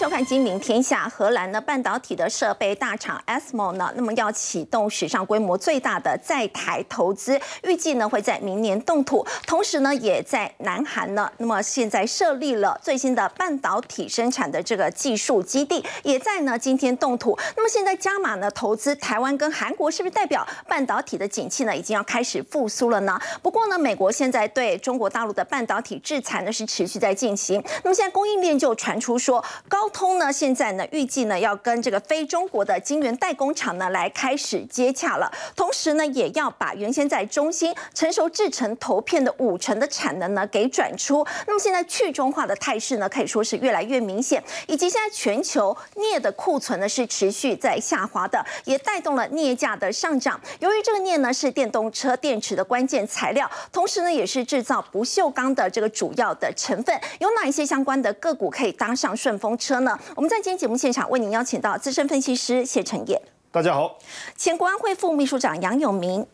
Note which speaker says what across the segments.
Speaker 1: 收看《金陵天下》。荷兰的半导体的设备大厂 ASML 呢，那么要启动史上规模最大的在台投资，预计呢会在明年动土。同时呢，也在南韩呢，那么现在设立了最新的半导体生产的这个技术基地，也在呢今天动土。那么现在加码呢投资台湾跟韩国，是不是代表半导体的景气呢已经要开始复苏了呢？不过呢，美国现在对中国大陆的半导体制裁呢是持续在进行。那么现在供应链就传出说，高通呢现在呢预计呢要跟这个非中国的晶圆代工厂呢来开始接洽了，同时呢也要把原先在中芯成熟制成投片的五成的产能呢给转出。那么现在去中化的态势呢可以说是越来越明显，以及现在全球镍的库存呢是持续在下滑的，也带动了镍价的上涨。由于这个镍呢是电动车电池的关键材料，同时呢也是制造不锈钢的这个主要的成分，有哪一些相关的个股可以搭上顺风车呢？我们在今天节目现场为您邀请到资深分析师谢承业，
Speaker 2: 大家好；
Speaker 1: 前国安会副秘书长杨永明，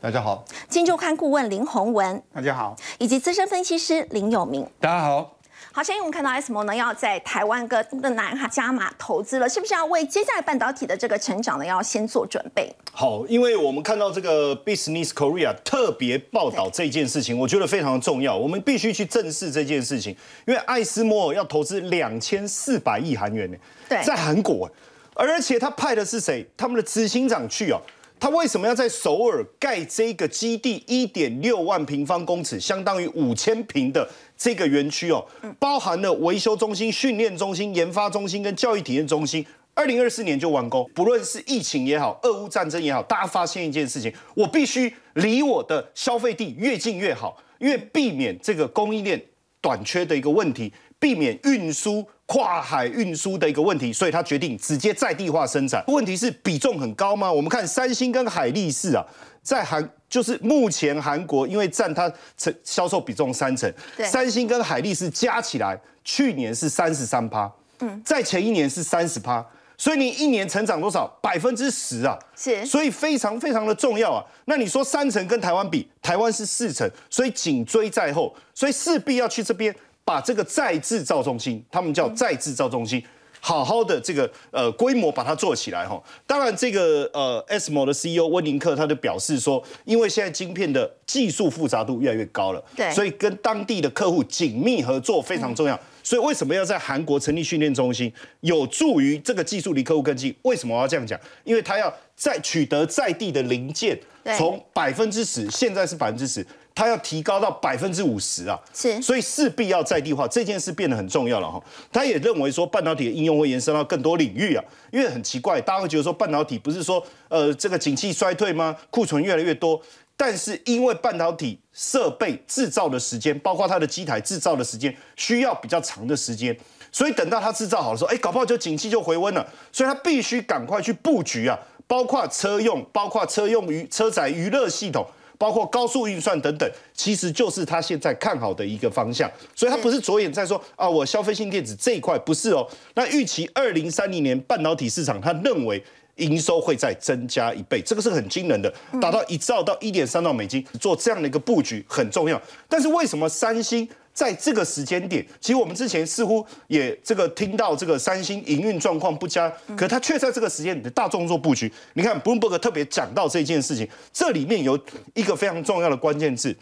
Speaker 3: 大家好；
Speaker 1: 金周刊顾问林宏文，
Speaker 4: 大家好；
Speaker 1: 以及资深分析师林永明，
Speaker 3: 大家好。
Speaker 1: 好，现在我们看到 SMO 呢要在台湾跟的南海加码投资了，是不是要为接下来半导体的这个成长呢要先做准备？
Speaker 2: 好，因为我们看到这个 Business Korea 特别报道这件事情，我觉得非常的重要，我们必须去正视这件事情，因为艾斯摩尔要投资两千四百亿韩元呢，
Speaker 1: 对，
Speaker 2: 在韩国，而且他派的是谁？他们的执行长去哦。他为什么要在首尔盖这个基地？一点六万平方公尺，相当于五千平的这个园区哦，包含了维修中心、训练中心、研发中心跟教育体验中心。二零二四年就完工。不论是疫情也好，俄乌战争也好，大家发现一件事情：我必须离我的消费地越近越好，因为避免这个供应链短缺的一个问题，避免运输。跨海运输的一个问题，所以他决定直接在地化生产。问题是比重很高吗？我们看三星跟海力士啊，在韩就是目前韩国因为占它成销售比重三成，三星跟海力士加起来去年是三十三趴，嗯，在前一年是三十趴，所以你一年成长多少？百分之十啊，
Speaker 1: 是，
Speaker 2: 所以非常非常的重要啊。那你说三成跟台湾比，台湾是四成，所以紧追在后，所以势必要去这边。把这个再制造中心，他们叫再制造中心，好好的这个呃规模把它做起来哈。当然，这个呃 S M O 的 C E O 温宁克他就表示说，因为现在晶片的技术复杂度越来越高了，
Speaker 1: 对，
Speaker 2: 所以跟当地的客户紧密合作非常重要。所以为什么要在韩国成立训练中心，有助于这个技术离客户更近？为什么我要这样讲？因为他要在取得在地的零件，从百分之十，现在是百分之十。它要提高到百分之五十啊，
Speaker 1: 是，
Speaker 2: 所以势必要在地化，这件事变得很重要了哈。他也认为说，半导体的应用会延伸到更多领域啊，因为很奇怪，大家会觉得说，半导体不是说，呃，这个景气衰退吗？库存越来越多，但是因为半导体设备制造的时间，包括它的机台制造的时间，需要比较长的时间，所以等到它制造好的时候，哎，搞不好就景气就回温了，所以它必须赶快去布局啊，包括车用，包括车用娱车载娱乐系统。包括高速运算等等，其实就是他现在看好的一个方向，所以他不是着眼在说啊，我消费性电子这一块不是哦。那预期二零三零年半导体市场，他认为营收会再增加一倍，这个是很惊人的，达到一兆到一点三兆美金，做这样的一个布局很重要。但是为什么三星？在这个时间点，其实我们之前似乎也这个听到这个三星营运状况不佳，可它却在这个时间点的大众做布局。你看，Bloomberg 特别讲到这件事情，这里面有一个非常重要的关键字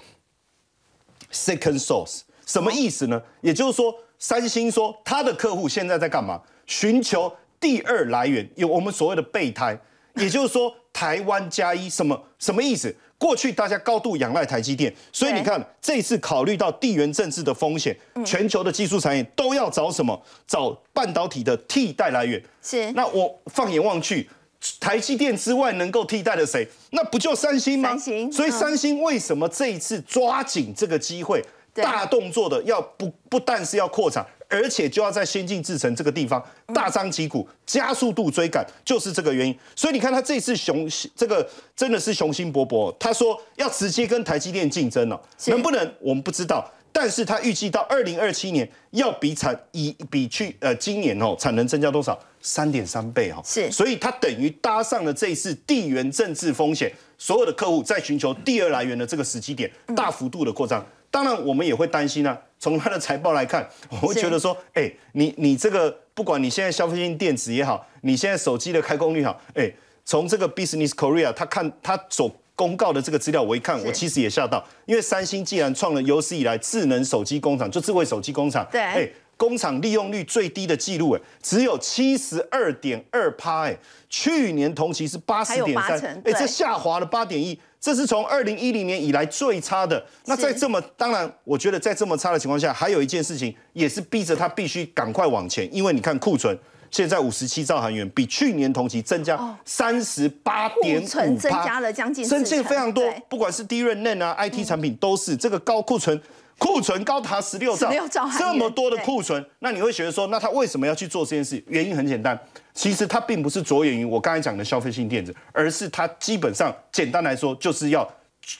Speaker 2: ：second source。什么意思呢？也就是说，三星说他的客户现在在干嘛？寻求第二来源，有我们所谓的备胎，也就是说，台湾加一什么什么意思？过去大家高度仰赖台积电，所以你看这次考虑到地缘政治的风险，全球的技术产业都要找什么？找半导体的替代来源。
Speaker 1: 是。
Speaker 2: 那我放眼望去，台积电之外能够替代的谁？那不就三星吗？
Speaker 1: 三星。
Speaker 2: 所以三星为什么这一次抓紧这个机会，大动作的要不不但是要扩产。而且就要在先进制程这个地方大张旗鼓、加速度追赶，就是这个原因。所以你看他这次雄这个真的是雄心勃勃。他说要直接跟台积电竞争了，能不能我们不知道。但是他预计到二零二七年要比产以比去呃今年哦产能增加多少？三点三倍哈。
Speaker 1: 是，
Speaker 2: 所以他等于搭上了这一次地缘政治风险，所有的客户在寻求第二来源的这个时机点，大幅度的扩张。当然我们也会担心啊。从它的财报来看，我会觉得说，哎，你你这个不管你现在消费性电子也好，你现在手机的开工率好，哎，从这个 Business Korea 他看他所公告的这个资料，我一看，我其实也吓到，因为三星既然创了有史以来智能手机工厂，就智慧手机工厂，
Speaker 1: 对，哎。
Speaker 2: 工厂利用率最低的记录，哎，只有七十二点二趴，哎，去年同期是八十点三，哎，这下滑了八点一，这是从二零一零年以来最差的。那在这么，当然，我觉得在这么差的情况下，还有一件事情也是逼着他必须赶快往前，因为你看库存现在五十七兆韩元，比去年同期增加三十八点五
Speaker 1: 增加了将近
Speaker 2: 增进非常多，不管是低润嫩啊，IT 产品都是这个高库存。库存高达十六兆，这么多的库存，那你会觉得说，那他为什么要去做这件事？原因很简单，其实它并不是着眼于我刚才讲的消费性电子，而是它基本上简单来说，就是要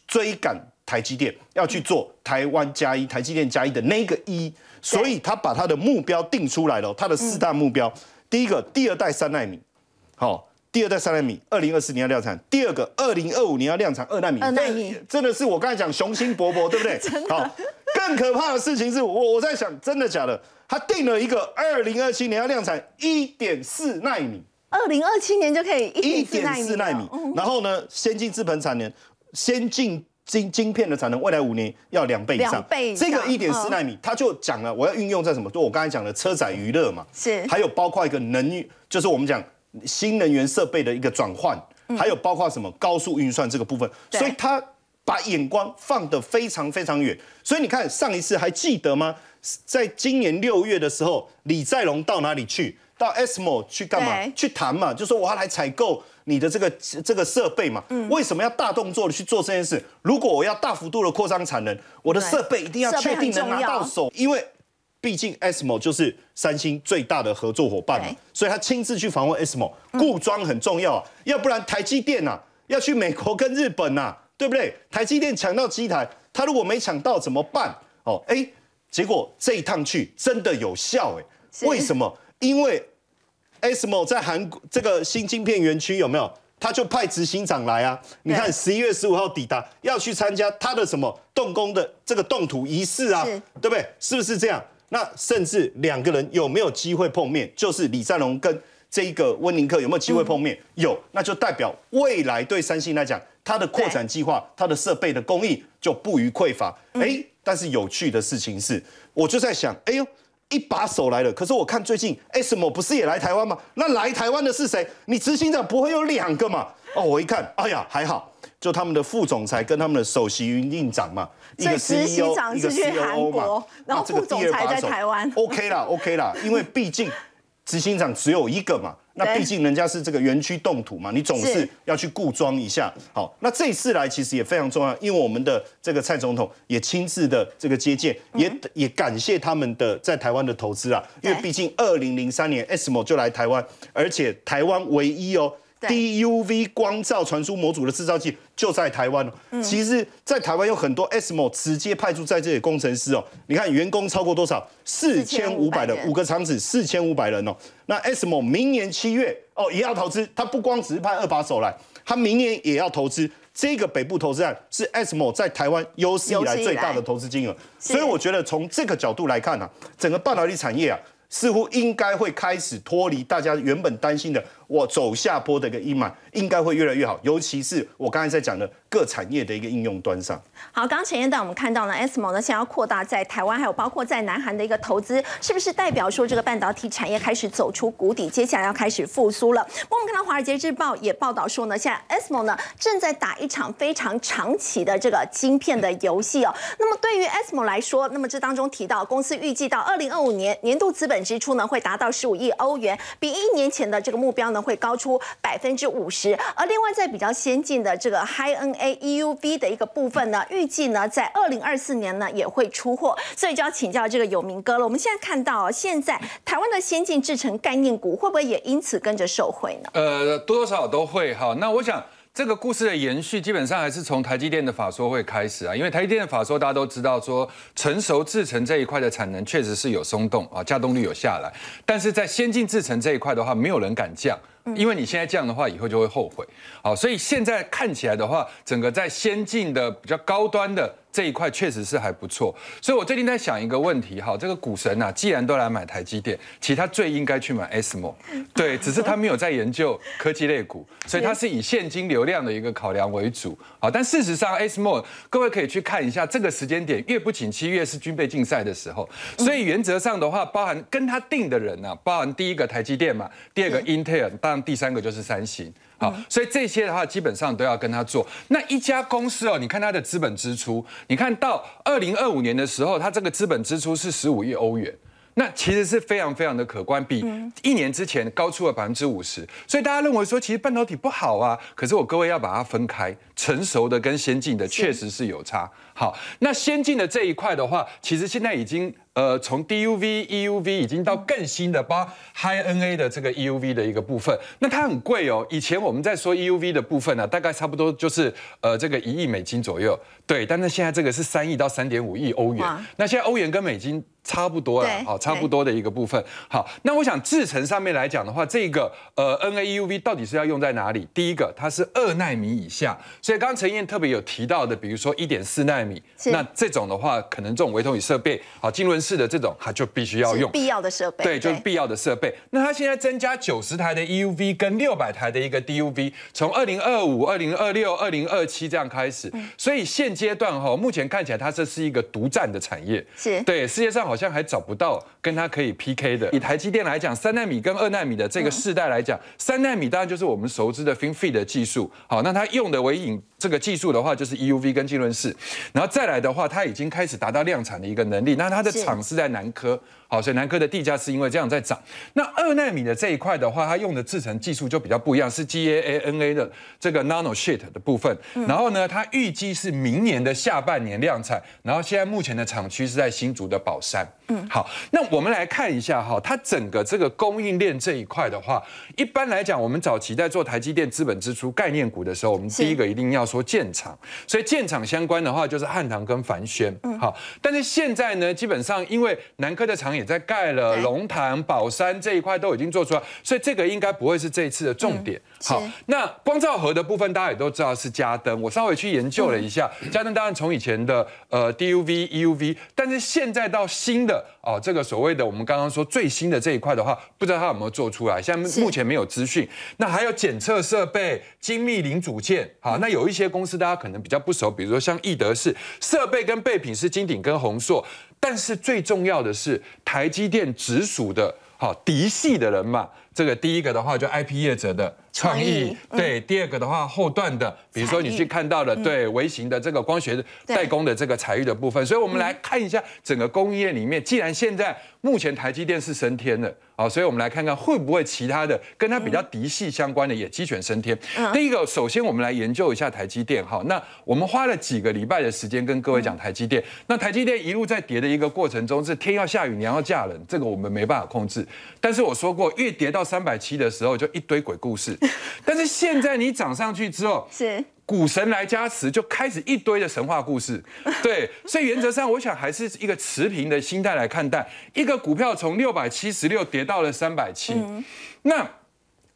Speaker 2: 追赶台积电，要去做台湾加一、台积电加一的那个一，所以他把他的目标定出来了，他的四大目标，第一个，第二代三纳米，好。第二代三纳米，二零二四年要量产；第二个，二零二五年要量产二纳米。
Speaker 1: 二纳米
Speaker 2: 真的是我刚才讲雄心勃勃，对不对？
Speaker 1: 好，
Speaker 2: 更可怕的事情是我我在想，真的假的？他定了一个二零二七年要量产一点四纳米，
Speaker 1: 二零二七年就可以
Speaker 2: 一点四纳米。然后呢，先进制程产能、先进晶晶片的产能，未来五年要两倍以上。
Speaker 1: 倍
Speaker 2: 这个一点四纳米，他就讲了，我要运用在什么？就我刚才讲的车载娱乐嘛，
Speaker 1: 是，
Speaker 2: 还有包括一个能源，就是我们讲。新能源设备的一个转换，还有包括什么高速运算这个部分，所以他把眼光放得非常非常远。所以你看上一次还记得吗？在今年六月的时候，李在龙到哪里去？到 SMO 去干嘛？去谈嘛，就说我要来采购你的这个这个设备嘛。为什么要大动作的去做这件事？如果我要大幅度的扩张产能，我的设备一定要确定能拿到手，因为。毕竟 SMO 就是三星最大的合作伙伴嘛，所以他亲自去访问 SMO，固装很重要啊，要不然台积电呐要去美国跟日本呐，对不对？台积电抢到机台，他如果没抢到怎么办？哦，哎，结果这一趟去真的有效哎，为什么？因为 SMO 在韩国这个新晶片园区有没有？他就派执行长来啊，你看十一月十五号抵达，要去参加他的什么动工的这个动土仪式啊，对不对？是不是这样？那甚至两个人有没有机会碰面？就是李在龙跟这一个温宁克有没有机会碰面？有，那就代表未来对三星来讲，它的扩展计划、它的设备的供应就不予匮乏。哎，但是有趣的事情是，我就在想，哎呦，一把手来了。可是我看最近 SMO 不是也来台湾吗？那来台湾的是谁？你执行长不会有两个嘛？哦，我一看，哎呀，还好，就他们的副总裁跟他们的首席营运长嘛。
Speaker 1: 一个 CEO，一个 COO 嘛，然后副总裁在台湾
Speaker 2: ，OK 啦，OK 啦，因为毕竟执行长只有一个嘛，那毕竟人家是这个园区动土嘛，你总是要去固装一下。好，那这一次来其实也非常重要，因为我们的这个蔡总统也亲自的这个接见，也也感谢他们的在台湾的投资啊，因为毕竟二零零三年 SMO 就来台湾，而且台湾唯一哦。DUV 光照传输模组的制造器就在台湾哦。其实，在台湾有很多 SMO 直接派驻在这里工程师哦。你看，员工超过多少？四千五百人，五个厂子，四千五百人哦。那 SMO 明年七月哦也要投资，他不光只是派二把手来，他明年也要投资。这个北部投资案是 SMO 在台湾有史以来最大的投资金额。所以我觉得从这个角度来看啊，整个半导体产业啊。似乎应该会开始脱离大家原本担心的我走下坡的一个阴霾，应该会越来越好。尤其是我刚才在讲的各产业的一个应用端上。
Speaker 1: 好，刚刚前一段我们看到呢，SMO 呢想要扩大在台湾，还有包括在南韩的一个投资，是不是代表说这个半导体产业开始走出谷底，接下来要开始复苏了？我们看到《华尔街日报》也报道说呢，现在 SMO 呢正在打一场非常长期的这个晶片的游戏哦。那么对于 SMO 来说，那么这当中提到公司预计到二零二五年年度资本支出呢会达到十五亿欧元，比一年前的这个目标呢会高出百分之五十。而另外在比较先进的这个 High NA EUV 的一个部分呢，预计呢在二零二四年呢也会出货。所以就要请教这个有名哥了。我们现在看到现在台湾的先进制程概念股会不会也因此跟着受惠呢？
Speaker 3: 呃，多少少都会哈。那我想。这个故事的延续，基本上还是从台积电的法说会开始啊，因为台积电的法说大家都知道，说成熟制程这一块的产能确实是有松动啊，稼动率有下来，但是在先进制程这一块的话，没有人敢降，因为你现在降的话，以后就会后悔。好，所以现在看起来的话，整个在先进的比较高端的。这一块确实是还不错。所以我最近在想一个问题，哈，这个股神啊，既然都来买台积电，其实他最应该去买 SMO，对，只是他没有在研究科技类股，所以他是以现金流量的一个考量为主。好，但事实上 SMO，各位可以去看一下，这个时间点越不景气，越是军备竞赛的时候。所以原则上的话，包含跟他定的人呢，包含第一个台积电嘛，第二个 Intel，当然第三个就是三星。好，所以这些的话基本上都要跟他做。那一家公司哦，你看它的资本支出，你看到二零二五年的时候，它这个资本支出是十五亿欧元，那其实是非常非常的可观，比一年之前高出了百分之五十。所以大家认为说，其实半导体不好啊，可是我各位要把它分开，成熟的跟先进的确实是有差。好，那先进的这一块的话，其实现在已经。呃，从 DUV、EUV 已经到更新的，包 High NA 的这个 EUV 的一个部分，那它很贵哦。以前我们在说 EUV 的部分呢，大概差不多就是呃这个一亿美金左右，对。但是现在这个是三亿到三点五亿欧元，那现在欧元跟美金差不多了，好，差不多的一个部分。好，那我想制程上面来讲的话，这个呃 NA EUV 到底是要用在哪里？第一个，它是二纳米以下，所以刚刚陈燕特别有提到的，比如说一点四纳米，那这种的话，可能这种微通宇设备，好，金轮。式的，这种它就必须要用。
Speaker 1: 必要的设备，
Speaker 3: 对，就是必要的设备。那它现在增加九十台的 EUV 跟六百台的一个 DUV，从二零二五、二零二六、二零二七这样开始。所以现阶段哈，目前看起来它这是一个独占的产业，
Speaker 1: 是。
Speaker 3: 对世界上好像还找不到跟它可以 PK 的。以台积电来讲，三纳米跟二纳米的这个世代来讲，三纳米当然就是我们熟知的 FinFET 的技术，好，那它用的为引这个技术的话，就是 EUV 跟浸润式，然后再来的话，它已经开始达到量产的一个能力，那它的厂。是在南科，好，所以南科的地价是因为这样在涨。那二纳米的这一块的话，它用的制程技术就比较不一样，是 GAA-NA 的这个 Nano Sheet 的部分。然后呢，它预计是明年的下半年量产。然后现在目前的厂区是在新竹的宝山。嗯，好，那我们来看一下哈，它整个这个供应链这一块的话，一般来讲，我们早期在做台积电资本支出概念股的时候，我们第一个一定要说建厂。所以建厂相关的话，就是汉唐跟凡轩。嗯，好，但是现在呢，基本上因为南科的厂也在盖了，龙潭、宝山这一块都已经做出来，所以这个应该不会是这一次的重点。好，那光照盒的部分大家也都知道是嘉登，我稍微去研究了一下，嘉登当然从以前的呃 DUV、EUV，但是现在到新的哦，这个所谓的我们刚刚说最新的这一块的话，不知道它有没有做出来，现在目前没有资讯。那还有检测设备、精密零组件，好，那有一些公司大家可能比较不熟，比如说像易德士，设备跟备品是金鼎跟宏硕，但是最重要的是台积电直属的，好嫡系的人嘛。这个第一个的话，就 IP 业者的创意，对；第二个的话，后段的，比如说你去看到了，对微型的这个光学代工的这个彩玉的部分。所以，我们来看一下整个供应链里面，既然现在目前台积电是升天的，好，所以我们来看看会不会其他的跟它比较嫡系相关的也鸡犬升天。第一个，首先我们来研究一下台积电，哈，那我们花了几个礼拜的时间跟各位讲台积电。那台积电一路在跌的一个过程中，是天要下雨娘要嫁人，这个我们没办法控制。但是我说过，越跌到。三百七的时候就一堆鬼故事，但是现在你涨上去之后，
Speaker 1: 是
Speaker 3: 股神来加持，就开始一堆的神话故事。对，所以原则上我想还是一个持平的心态来看待，一个股票从六百七十六跌到了三百七，那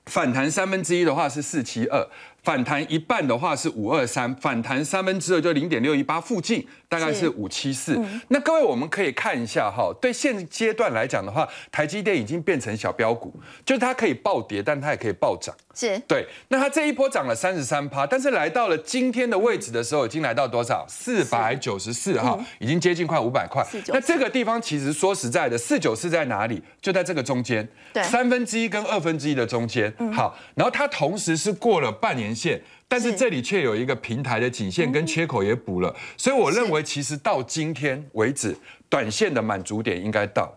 Speaker 3: 反弹三分之一的话是四七二。反弹一半的话是五二三，反弹三分之二就零点六一八附近，大概是五七四。那各位我们可以看一下哈，对现阶段来讲的话，台积电已经变成小标股，就是它可以暴跌，但它也可以暴涨。
Speaker 1: 是
Speaker 3: 对。那它这一波涨了三十三趴，但是来到了今天的位置的时候，已经来到多少？四百九十四哈，已经接近快五百块。那这个地方其实说实在的，四九四在哪里？就在这个中间，三分之一跟二分之一的中间。好，然后它同时是过了半年。线，但是这里却有一个平台的颈线跟缺口也补了，所以我认为其实到今天为止。短线的满足点应该到，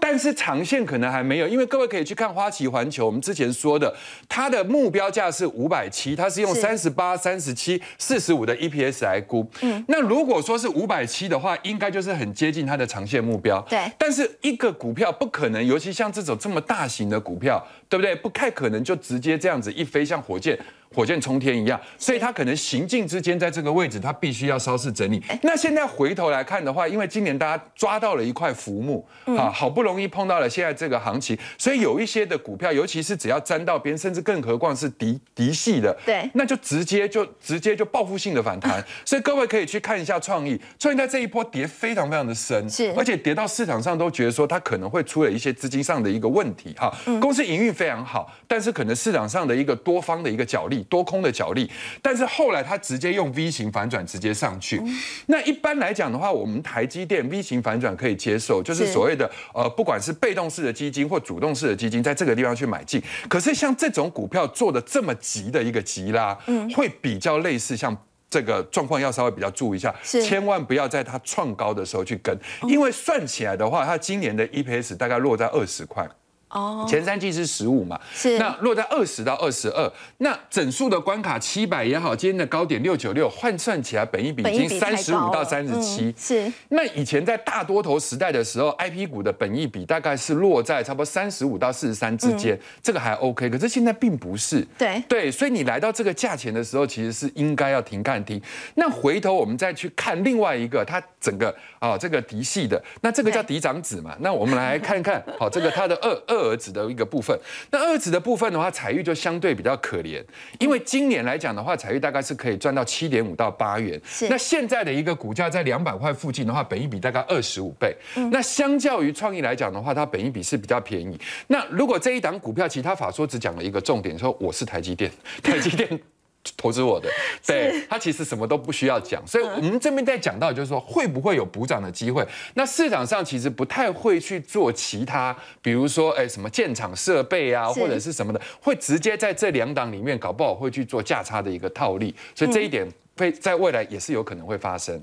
Speaker 3: 但是长线可能还没有，因为各位可以去看花旗环球，我们之前说的，它的目标价是五百七，它是用三十八、三十七、四十五的 EPS 来估。嗯，那如果说是五百七的话，应该就是很接近它的长线目标。
Speaker 1: 对，
Speaker 3: 但是一个股票不可能，尤其像这种这么大型的股票，对不对？不太可能就直接这样子一飞，像火箭火箭冲天一样，所以它可能行进之间在这个位置，它必须要稍事整理。那现在回头来看的话，因为今年大家。抓到了一块浮木啊，好不容易碰到了现在这个行情，所以有一些的股票，尤其是只要沾到边，甚至更何况是嫡嫡系的，
Speaker 1: 对，
Speaker 3: 那就直接就直接就报复性的反弹。所以各位可以去看一下创意，创意在这一波跌非常非常的深，
Speaker 1: 是，
Speaker 3: 而且跌到市场上都觉得说它可能会出了一些资金上的一个问题哈。公司营运非常好，但是可能市场上的一个多方的一个角力，多空的角力，但是后来它直接用 V 型反转直接上去。那一般来讲的话，我们台积电 V 型反转可以接受，就是所谓的呃，不管是被动式的基金或主动式的基金，在这个地方去买进。可是像这种股票做的这么急的一个急拉，嗯，会比较类似像这个状况，要稍微比较注意一下，千万不要在它创高的时候去跟，因为算起来的话，它今年的 EPS 大概落在二十块。哦，前三季是十五嘛，
Speaker 1: 是。
Speaker 3: 那落在二十到二十二，那整数的关卡七百也好，今天的高点六九六，换算起来，本一比已经三十五到三十七，
Speaker 1: 是。
Speaker 3: 那以前在大多头时代的时候，I P 股的本一比大概是落在差不多三十五到四十三之间，这个还 OK，可是现在并不是，
Speaker 1: 对。
Speaker 3: 对，所以你来到这个价钱的时候，其实是应该要停看停。那回头我们再去看另外一个，它整个啊这个嫡系的，那这个叫嫡长子嘛，那我们来看看，好，这个他的二二。儿子的一个部分，那二子的部分的话，彩玉就相对比较可怜，因为今年来讲的话，彩玉大概是可以赚到七点五到八元。那现在的一个股价在两百块附近的话，本益比大概二十五倍。那相较于创意来讲的话，它本益比是比较便宜。那如果这一档股票，其他法说只讲了一个重点，说我是台积电，台积电。投资我的，对他其实什么都不需要讲，所以我们这边在讲到就是说会不会有补涨的机会？那市场上其实不太会去做其他，比如说哎什么建厂设备啊，或者是什么的，会直接在这两档里面搞不好会去做价差的一个套利，所以这一点会在未来也是有可能会发生。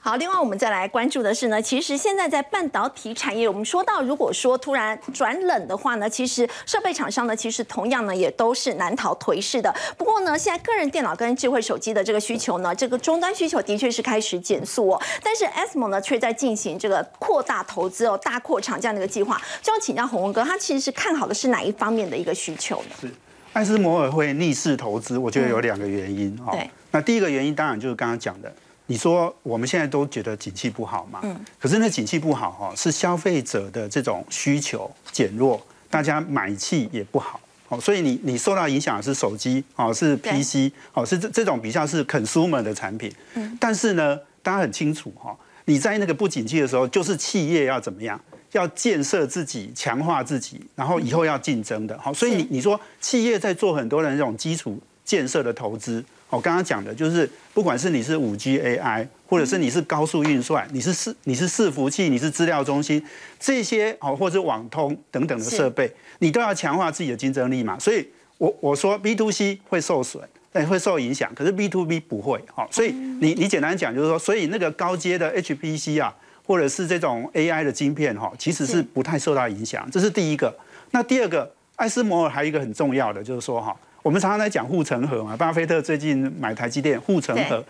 Speaker 1: 好，另外我们再来关注的是呢，其实现在在半导体产业，我们说到如果说突然转冷的话呢，其实设备厂商呢，其实同样呢也都是难逃颓势的。不过呢，现在个人电脑跟智慧手机的这个需求呢，这个终端需求的确是开始减速哦。但是 ASML 呢却在进行这个扩大投资哦，大扩厂这样的一个计划。就要请教洪文哥，他其实是看好的是哪一方面的一个需求呢？
Speaker 4: 是艾斯摩尔会逆势投资，我觉得有两个原因哈。对，那第一个原因当然就是刚刚讲的。你说我们现在都觉得景气不好嘛？嗯。可是那景气不好哈，是消费者的这种需求减弱，大家买气也不好。哦，所以你你受到影响的是手机哦，是 PC 哦，是这这种比较是 consumer 的产品。嗯。但是呢，大家很清楚哈，你在那个不景气的时候，就是企业要怎么样，要建设自己，强化自己，然后以后要竞争的。好，所以你你说企业在做很多的那种基础建设的投资。我刚刚讲的就是，不管是你是五 G AI，或者是你是高速运算，你是伺你是伺服器，你是资料中心，这些哦，或者网通等等的设备，你都要强化自己的竞争力嘛。所以，我我说 B to C 会受损，哎，会受影响，可是 B to B 不会。好，所以你你简单讲就是说，所以那个高阶的 HPC 啊，或者是这种 AI 的晶片哈，其实是不太受到影响。这是第一个。那第二个，艾斯摩尔还有一个很重要的就是说哈。我们常常在讲护城河嘛，巴菲特最近买台积电护城河，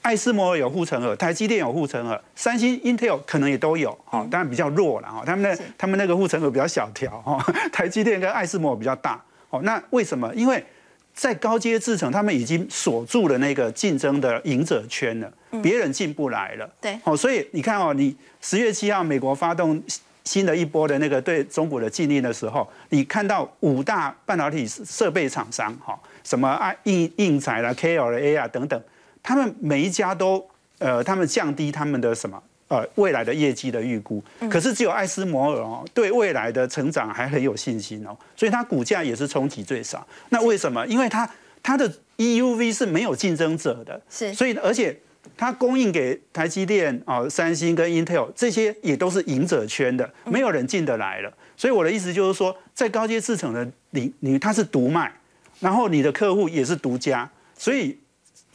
Speaker 4: 艾斯摩尔有护城河，台积电有护城河，三星、Intel 可能也都有，哈，当然比较弱了哈，他们那他们那个护城河比较小条哈，台积电跟艾斯摩尔比较大，哦，那为什么？因为在高阶制程，他们已经锁住了那个竞争的赢者圈了，别人进不来了，
Speaker 1: 对，
Speaker 4: 哦，所以你看哦，你十月七号美国发动。新的一波的那个对中国的禁令的时候，你看到五大半导体设备厂商，哈，什么啊印印材啦、KLA 啊等等，他们每一家都呃，他们降低他们的什么呃未来的业绩的预估，可是只有爱斯摩尔哦，对未来的成长还很有信心哦，所以它股价也是冲击最少。那为什么？因为它它的 EUV 是没有竞争者的，
Speaker 1: 是，
Speaker 4: 所以而且。它供应给台积电、哦、三星跟 Intel 这些也都是赢者圈的，没有人进得来了。所以我的意思就是说，在高阶制程的你你它是独卖，然后你的客户也是独家，所以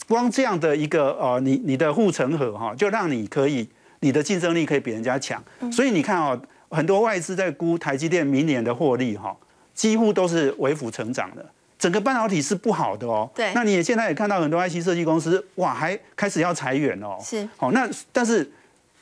Speaker 4: 光这样的一个呃，你你的护城河哈，就让你可以你的竞争力可以比人家强。所以你看哦，很多外资在估台积电明年的获利哈，几乎都是微幅成长的。整个半导体是不好的哦，
Speaker 1: 对，
Speaker 4: 那你也现在也看到很多 IC 设计公司，哇，还开始要裁员哦，
Speaker 1: 是，
Speaker 4: 好，那但是，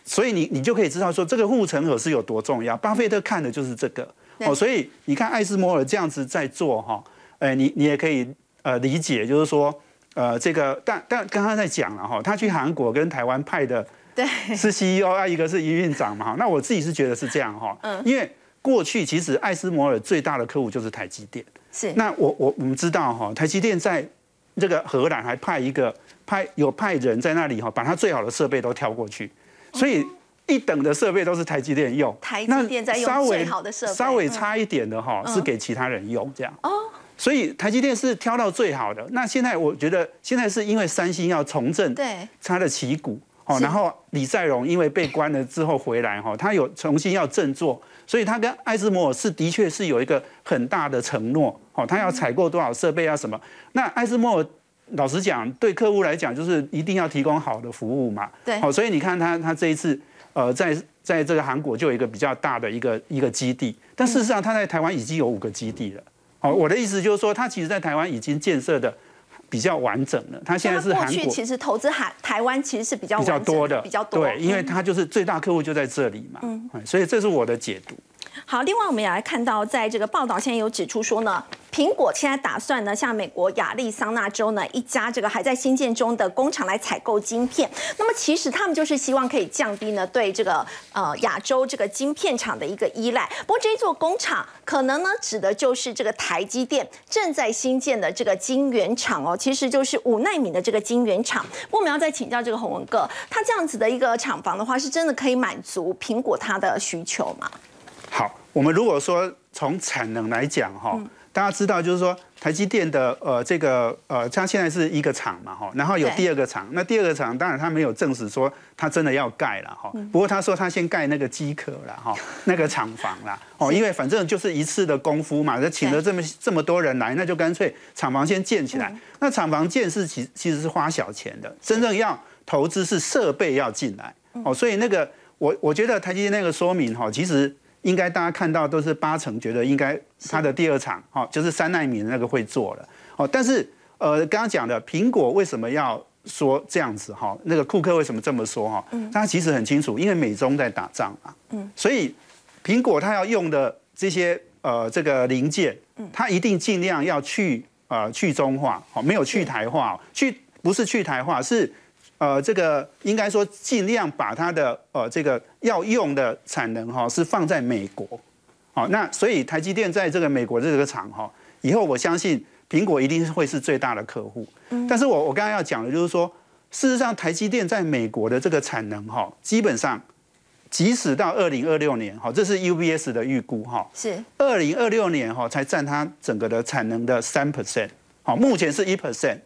Speaker 4: 所以你你就可以知道说这个护城河是有多重要。巴菲特看的就是这个，哦，所以你看艾斯摩尔这样子在做哈，哎，你你也可以呃理解，就是说，呃，这个但但刚刚在讲了哈，他去韩国跟台湾派的
Speaker 1: 对，
Speaker 4: 是 CEO 啊，一个是营运长嘛。那我自己是觉得是这样哈，嗯，因为过去其实艾斯摩尔最大的客户就是台积电，
Speaker 1: 是。
Speaker 4: 那我我我们知道哈，台积电在这个荷兰还派一个派有派人在那里哈，把他最好的设备都挑过去，所以一等的设备都是台积电用，
Speaker 1: 台积电在用最好的设备，
Speaker 4: 稍微差一点的哈是给其他人用这样。哦。所以台积电是挑到最好的。那现在我觉得现在是因为三星要重振它的旗鼓哦，然后李在镕因为被关了之后回来哈，他有重新要振作，所以他跟艾斯摩尔是的确是有一个很大的承诺哦，他要采购多少设备啊什么。那艾斯摩尔老实讲，对客户来讲就是一定要提供好的服务嘛。
Speaker 1: 对。好，
Speaker 4: 所以你看他他这一次呃在在这个韩国就有一个比较大的一个一个基地，但事实上他在台湾已经有五个基地了。哦，我的意思就是说，他其实，在台湾已经建设的比较完整了。他现在是韩国，
Speaker 1: 其实投资韩台湾其实是比较
Speaker 4: 比较多的，
Speaker 1: 比较多。
Speaker 4: 对，因为他就是最大客户就在这里嘛。嗯，所以这是我的解读。
Speaker 1: 好，另外我们也来看到，在这个报道现在有指出说呢，苹果现在打算呢，向美国亚利桑那州呢一家这个还在新建中的工厂来采购晶片。那么其实他们就是希望可以降低呢对这个呃亚洲这个晶片厂的一个依赖。不过这一座工厂可能呢指的就是这个台积电正在新建的这个晶圆厂哦，其实就是五纳米的这个晶圆厂。不过我们要再请教这个洪文哥，他这样子的一个厂房的话，是真的可以满足苹果它的需求吗？
Speaker 4: 好，我们如果说从产能来讲哈，大家知道就是说台积电的呃这个呃，它现在是一个厂嘛哈，然后有第二个厂，那第二个厂当然它没有证实说它真的要盖了哈，不过他说他先盖那个机壳了哈，那个厂房啦哦，因为反正就是一次的功夫嘛，就请了这么这么多人来，那就干脆厂房先建起来。那厂房建是其其实是花小钱的，真正要投资是设备要进来。哦，所以那个我我觉得台积电那个说明哈，其实。应该大家看到都是八成觉得应该它的第二场哦，就是三纳米的那个会做了哦。但是呃，刚刚讲的苹果为什么要说这样子哈？那个库克为什么这么说哈？嗯，他其实很清楚，因为美中在打仗啊，嗯，所以苹果它要用的这些呃这个零件，嗯，它一定尽量要去呃去中化，哦，没有去台化，去不是去台化是。呃，这个应该说尽量把它的呃这个要用的产能哈是放在美国，好，那所以台积电在这个美国这个厂哈，以后我相信苹果一定是会是最大的客户。但是我我刚刚要讲的就是说，事实上台积电在美国的这个产能哈，基本上即使到二零二六年哈，这是 UBS 的预估哈，
Speaker 1: 是
Speaker 4: 二零二六年哈才占它整个的产能的三 percent，好，目前是一 percent。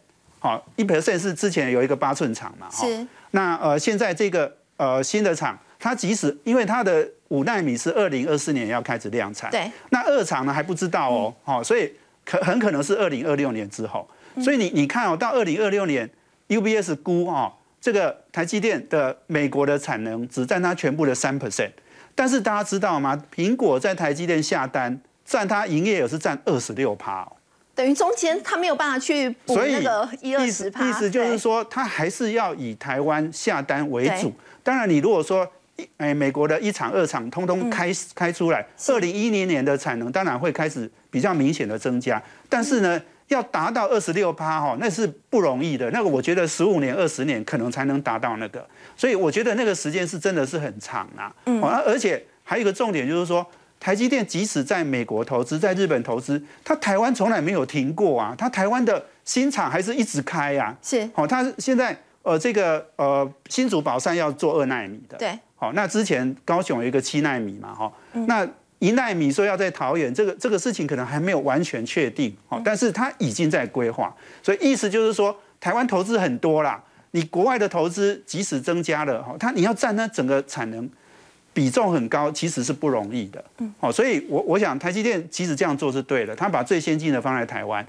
Speaker 4: 好，一 percent 是之前有一个八寸厂嘛，
Speaker 1: 是。
Speaker 4: 那呃，现在这个呃新的厂，它即使因为它的五纳米是二零二四年要开始量产，
Speaker 1: 对。
Speaker 4: 那二厂呢还不知道哦，好，所以可很可能是二零二六年之后。所以你你看哦，到二零二六年，UBS 估哦，这个台积电的美国的产能只占它全部的三 percent，但是大家知道吗？苹果在台积电下单占它营业额是占二十六趴哦。
Speaker 1: 等于中间他没有办法去补那个一二十趴，
Speaker 4: 意思就是说，他还是要以台湾下单为主。当然，你如果说，哎，美国的一厂、二厂通通开开出来，二零一零年的产能当然会开始比较明显的增加。但是呢，要达到二十六趴哈，那是不容易的。那个我觉得十五年、二十年可能才能达到那个，所以我觉得那个时间是真的是很长啊。嗯，而且还有一个重点就是说。台积电即使在美国投资，在日本投资，它台湾从来没有停过啊！它台湾的新厂还是一直开呀。
Speaker 1: 是，
Speaker 4: 好，它现在呃这个呃新竹宝山要做二纳米的。
Speaker 1: 对。
Speaker 4: 好，那之前高雄有一个七纳米嘛，哈，那一纳米说要在桃园，这个这个事情可能还没有完全确定，好，但是它已经在规划，所以意思就是说，台湾投资很多啦，你国外的投资即使增加了，哈，它你要占它整个产能。比重很高，其实是不容易的。嗯，好，所以我我想台积电其实这样做是对的，他把最先进的放在台湾，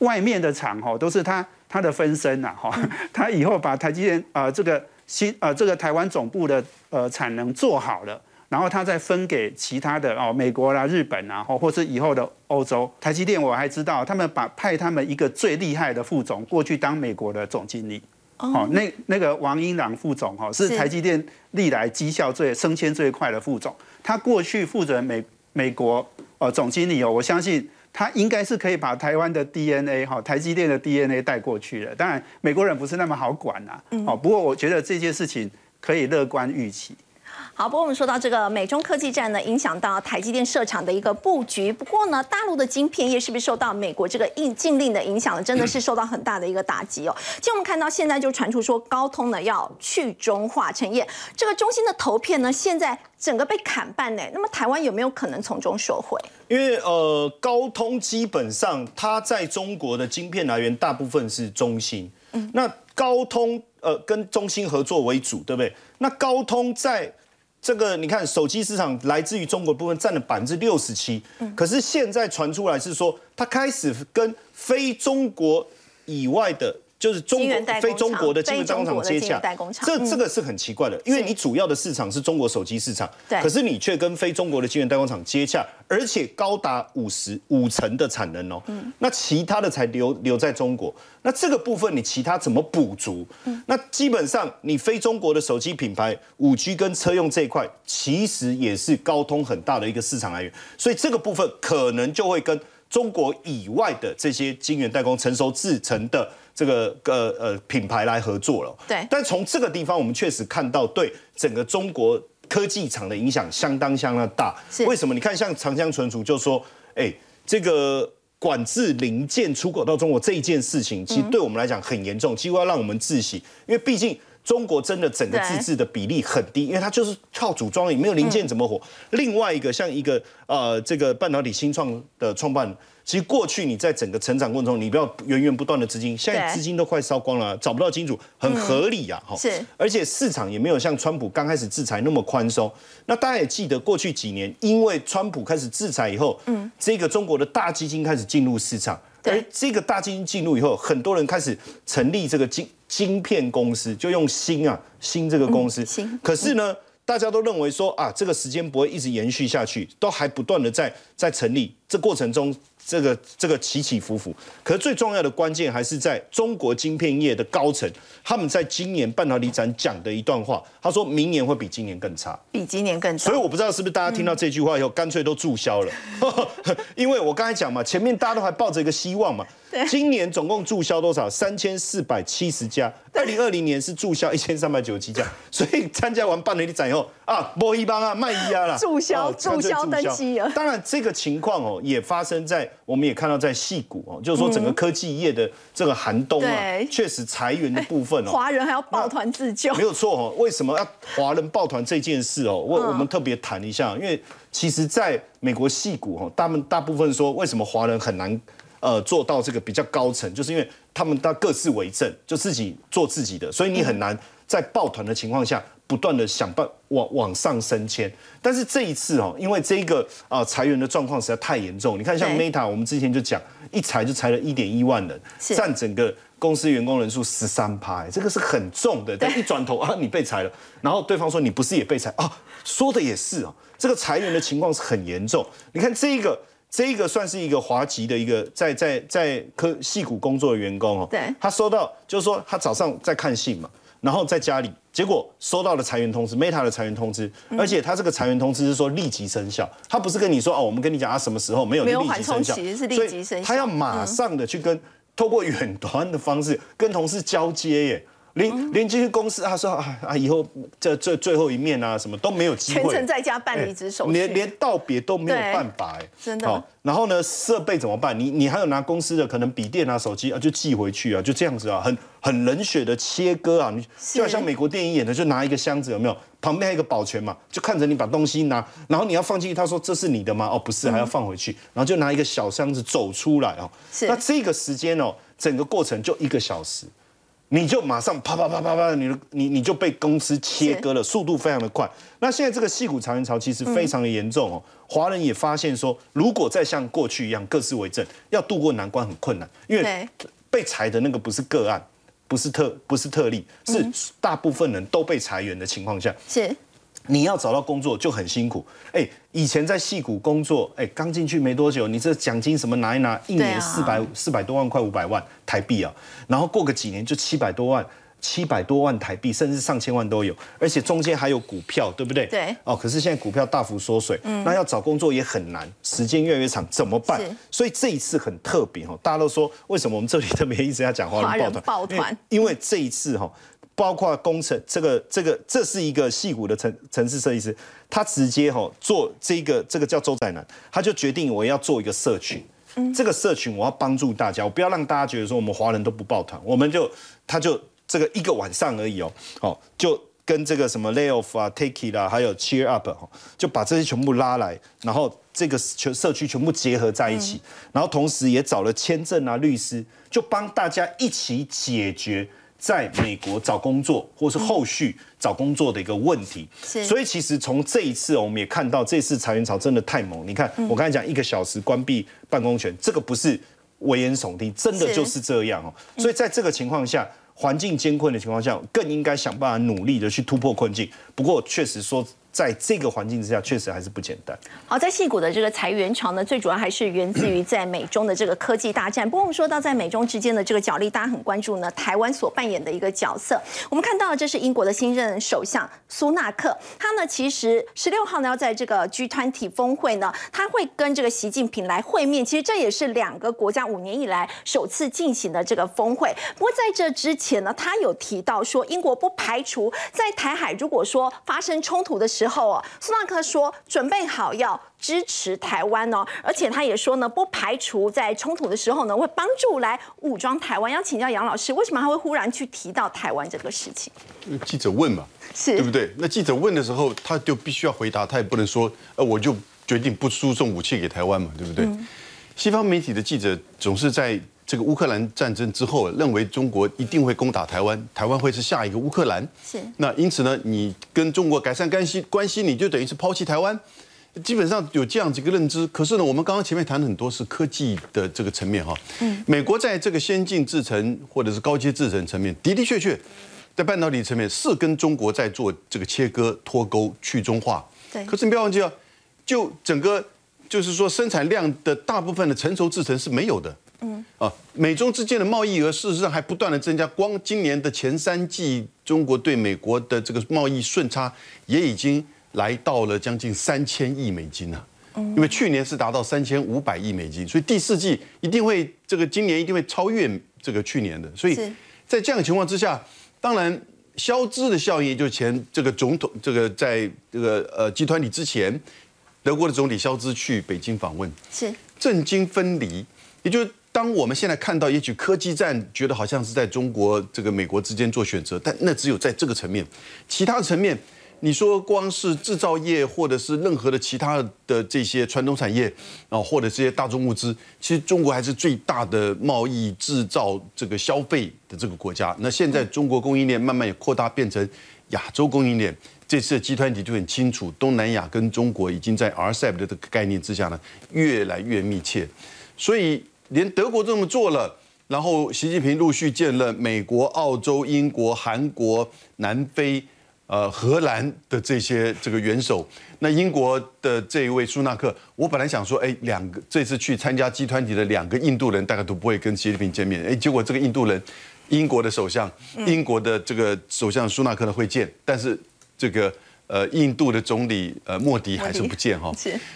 Speaker 4: 外面的厂哈都是他他的分身呐哈，他以后把台积电呃这个新呃这个台湾总部的呃产能做好了，然后他再分给其他的哦美国啦、日本啊，或或是以后的欧洲。台积电我还知道，他们把派他们一个最厉害的副总过去当美国的总经理。哦，那那个王英朗副总哈是台积电历来绩效最升迁最快的副总，他过去负责美美国呃总经理哦，我相信他应该是可以把台湾的 DNA 哈台积电的 DNA 带过去的。当然美国人不是那么好管呐，哦，不过我觉得这件事情。可以乐观预期。
Speaker 1: 好，不过我们说到这个美中科技战呢，影响到台积电设厂的一个布局。不过呢，大陆的晶片业是不是受到美国这个禁禁令的影响呢？真的是受到很大的一个打击哦。其实我们看到现在就传出说，高通呢要去中化，成业这个中芯的投片呢，现在整个被砍半呢。那么台湾有没有可能从中收回？
Speaker 2: 因为呃，高通基本上它在中国的晶片来源大部分是中芯，嗯，那高通呃跟中芯合作为主，对不对？那高通在这个你看，手机市场来自于中国部分占了百分之六十七，可是现在传出来是说，它开始跟非中国以外的。就是中国非中国的晶圆代工厂接洽，这这个是很奇怪的，因为你主要的市场是中国手机市场，可是你却跟非中国的晶圆代工厂接洽，而且高达五十五成的产能哦，那其他的才留留在中国，那这个部分你其他怎么补足？那基本上你非中国的手机品牌五 G 跟车用这一块，其实也是高通很大的一个市场来源，所以这个部分可能就会跟中国以外的这些晶圆代工成熟制成的。这个呃呃品牌来合作了，
Speaker 1: 对。
Speaker 2: 但从这个地方，我们确实看到对整个中国科技厂的影响相当相当大。为什么？你看，像长江存储就说，哎，这个管制零件出口到中国这一件事情，其实对我们来讲很严重，几乎要让我们窒息。因为毕竟中国真的整个自制的比例很低，因为它就是靠组装，也没有零件怎么火。另外一个，像一个呃这个半导体新创的创办。其实过去你在整个成长过程中，你不要源源不断的资金，现在资金都快烧光了，找不到金主，很合理呀，哈。
Speaker 1: 是。
Speaker 2: 而且市场也没有像川普刚开始制裁那么宽松。那大家也记得，过去几年因为川普开始制裁以后，嗯，这个中国的大基金开始进入市场，而这个大基金进入以后，很多人开始成立这个晶晶片公司，就用芯啊芯这个公司。
Speaker 1: 芯。
Speaker 2: 可是呢，大家都认为说啊，这个时间不会一直延续下去，都还不断的在在成立，这过程中。这个这个起起伏伏，可是最重要的关键还是在中国晶片业的高层，他们在今年半导体展讲的一段话，他说明年会比今年更差，
Speaker 1: 比今年更差。
Speaker 2: 所以我不知道是不是大家听到这句话以后，干脆都注销了，因为我刚才讲嘛，前面大家都还抱着一个希望嘛。今年总共注销多少？三千四百七十家。二零二零年是注销一千三百九十七家。所以参加完半年的展以后啊，波一帮啊，卖一家了。
Speaker 1: 注销，注销登记了。
Speaker 2: 当然，这个情况哦，也发生在我们也看到在戏股哦，就是说整个科技业的这个寒冬啊，确实裁员的部分哦，
Speaker 1: 华人还要抱团自救。
Speaker 2: 没有错哦，为什么要华人抱团这件事哦？我我们特别谈一下，因为其实在美国戏股哦，他们大部分说为什么华人很难。呃，做到这个比较高层，就是因为他们都各自为政，就自己做自己的，所以你很难在抱团的情况下不断的想办往往上升迁。但是这一次哦，因为这个啊裁员的状况实在太严重，你看像 Meta，我们之前就讲一裁就裁了一点一万人，占整个公司员工人数十三趴，这个是很重的。但一转头啊，你被裁了，然后对方说你不是也被裁啊？说的也是啊，这个裁员的情况是很严重。你看这一个。这一个算是一个华籍的一个在在在科戏谷工作的员工哦，
Speaker 1: 对，
Speaker 2: 他收到就是说他早上在看信嘛，然后在家里，结果收到了裁员通知，Meta 的裁员通知，而且他这个裁员通知是说立即生效，他不是跟你说哦，我们跟你讲啊什么时候？没有立即生效，
Speaker 1: 是立即生效，
Speaker 2: 他要马上的去跟透过远端的方式跟同事交接耶。连连这些公司，他说啊啊，以后这这最后一面啊，什么都没有机会，
Speaker 1: 全程在家办离职手续，
Speaker 2: 连连道别都没有办法，哎，
Speaker 1: 真的。
Speaker 2: 然后呢，设备怎么办？你你还有拿公司的可能笔电啊、手机啊，就寄回去啊，就这样子啊，很很冷血的切割啊，你就好像美国电影演的，就拿一个箱子，有没有？旁边还有一个保全嘛，就看着你把东西拿，然后你要放进去，他说这是你的吗？哦，不是，还要放回去，然后就拿一个小箱子走出来哦。
Speaker 1: 是。
Speaker 2: 那这个时间哦，整个过程就一个小时。你就马上啪啪啪啪啪，你的你你就被公司切割了，速度非常的快。那现在这个戏骨裁员潮其实非常的严重哦。华人也发现说，如果再像过去一样各自为政，要渡过难关很困难，因为被裁的那个不是个案，不是特不是特例，是大部分人都被裁员的情况下。
Speaker 1: 是。
Speaker 2: 你要找到工作就很辛苦，哎，以前在戏谷工作，哎，刚进去没多久，你这奖金什么拿一拿，一年四百四百多万块五百万台币啊，然后过个几年就七百多万，七百多万台币，甚至上千万都有，而且中间还有股票，对不对？
Speaker 1: 对。
Speaker 2: 哦，可是现在股票大幅缩水，那要找工作也很难，时间越来越长，怎么办？所以这一次很特别哦，大家都说为什么我们这里特别一直要讲华人
Speaker 1: 抱团？
Speaker 2: 因为这一次哈，包括工程这个这个，这是一个戏骨的城城市设计师，他直接哈做这个这个叫周仔南，他就决定我要做一个社群，这个社群我要帮助大家，我不要让大家觉得说我们华人都不抱团，我们就他就。这个一个晚上而已哦，哦，就跟这个什么 layoff 啊，take it 啦，还有 cheer up 哈，就把这些全部拉来，然后这个全社区全部结合在一起，然后同时也找了签证啊、律师，就帮大家一起解决在美国找工作或是后续找工作的一个问题。所以其实从这一次我们也看到，这次裁员潮真的太猛。你看我刚才讲一个小时关闭办公权，这个不是危言耸听，真的就是这样哦。所以在这个情况下。环境艰困的情况下，更应该想办法努力的去突破困境。不过，确实说。在这个环境之下，确实还是不简单。
Speaker 1: 好，在戏谷的这个裁员潮呢，最主要还是源自于在美中的这个科技大战。不过我们说到在美中之间的这个角力，大家很关注呢，台湾所扮演的一个角色。我们看到这是英国的新任首相苏纳克，他呢其实十六号呢要在这个 G 团体峰会呢，他会跟这个习近平来会面。其实这也是两个国家五年以来首次进行的这个峰会。不过在这之前呢，他有提到说，英国不排除在台海如果说发生冲突的时候。后，苏纳克说准备好要支持台湾哦，而且他也说呢，不排除在冲突的时候呢，会帮助来武装台湾。要请教杨老师，为什么他会忽然去提到台湾这个事情？
Speaker 5: 记者问嘛，
Speaker 1: 是
Speaker 5: 对不对？那记者问的时候，他就必须要回答，他也不能说，呃，我就决定不输送武器给台湾嘛，对不对？西方媒体的记者总是在。这个乌克兰战争之后，认为中国一定会攻打台湾，台湾会是下一个乌克兰。
Speaker 1: 是。
Speaker 5: 那因此呢，你跟中国改善关系，关系你就等于是抛弃台湾，基本上有这样子一个认知。可是呢，我们刚刚前面谈的很多是科技的这个层面哈。嗯。美国在这个先进制程或者是高阶制程层面的的确确，在半导体层面是跟中国在做这个切割、脱钩、去中化。
Speaker 1: 对。
Speaker 5: 可是你不要忘记啊，就整个就是说生产量的大部分的成熟制程是没有的。嗯啊，美中之间的贸易额事实上还不断的增加，光今年的前三季，中国对美国的这个贸易顺差也已经来到了将近三千亿美金了。嗯，因为去年是达到三千五百亿美金，所以第四季一定会这个今年一定会超越这个去年的。所以在这样的情况之下，当然消资的效应，就前这个总统这个在这个呃集团里之前，德国的总理肖兹去北京访问，
Speaker 1: 是
Speaker 5: 政经分离，也就。当我们现在看到，也许科技战觉得好像是在中国这个美国之间做选择，但那只有在这个层面，其他的层面，你说光是制造业或者是任何的其他的这些传统产业啊，或者这些大众物资，其实中国还是最大的贸易、制造这个消费的这个国家。那现在中国供应链慢慢也扩大变成亚洲供应链，这次的集团体就很清楚，东南亚跟中国已经在 RCEP 的这个概念之下呢，越来越密切，所以。连德国这么做了，然后习近平陆续见了美国、澳洲、英国、韩国、南非、呃荷兰的这些这个元首。那英国的这一位苏纳克，我本来想说，哎，两个这次去参加集团体的两个印度人，大概都不会跟习近平见面。哎，结果这个印度人，英国的首相，英国的这个首相苏纳克呢会见，但是这个呃印度的总理呃莫迪还是不见哈。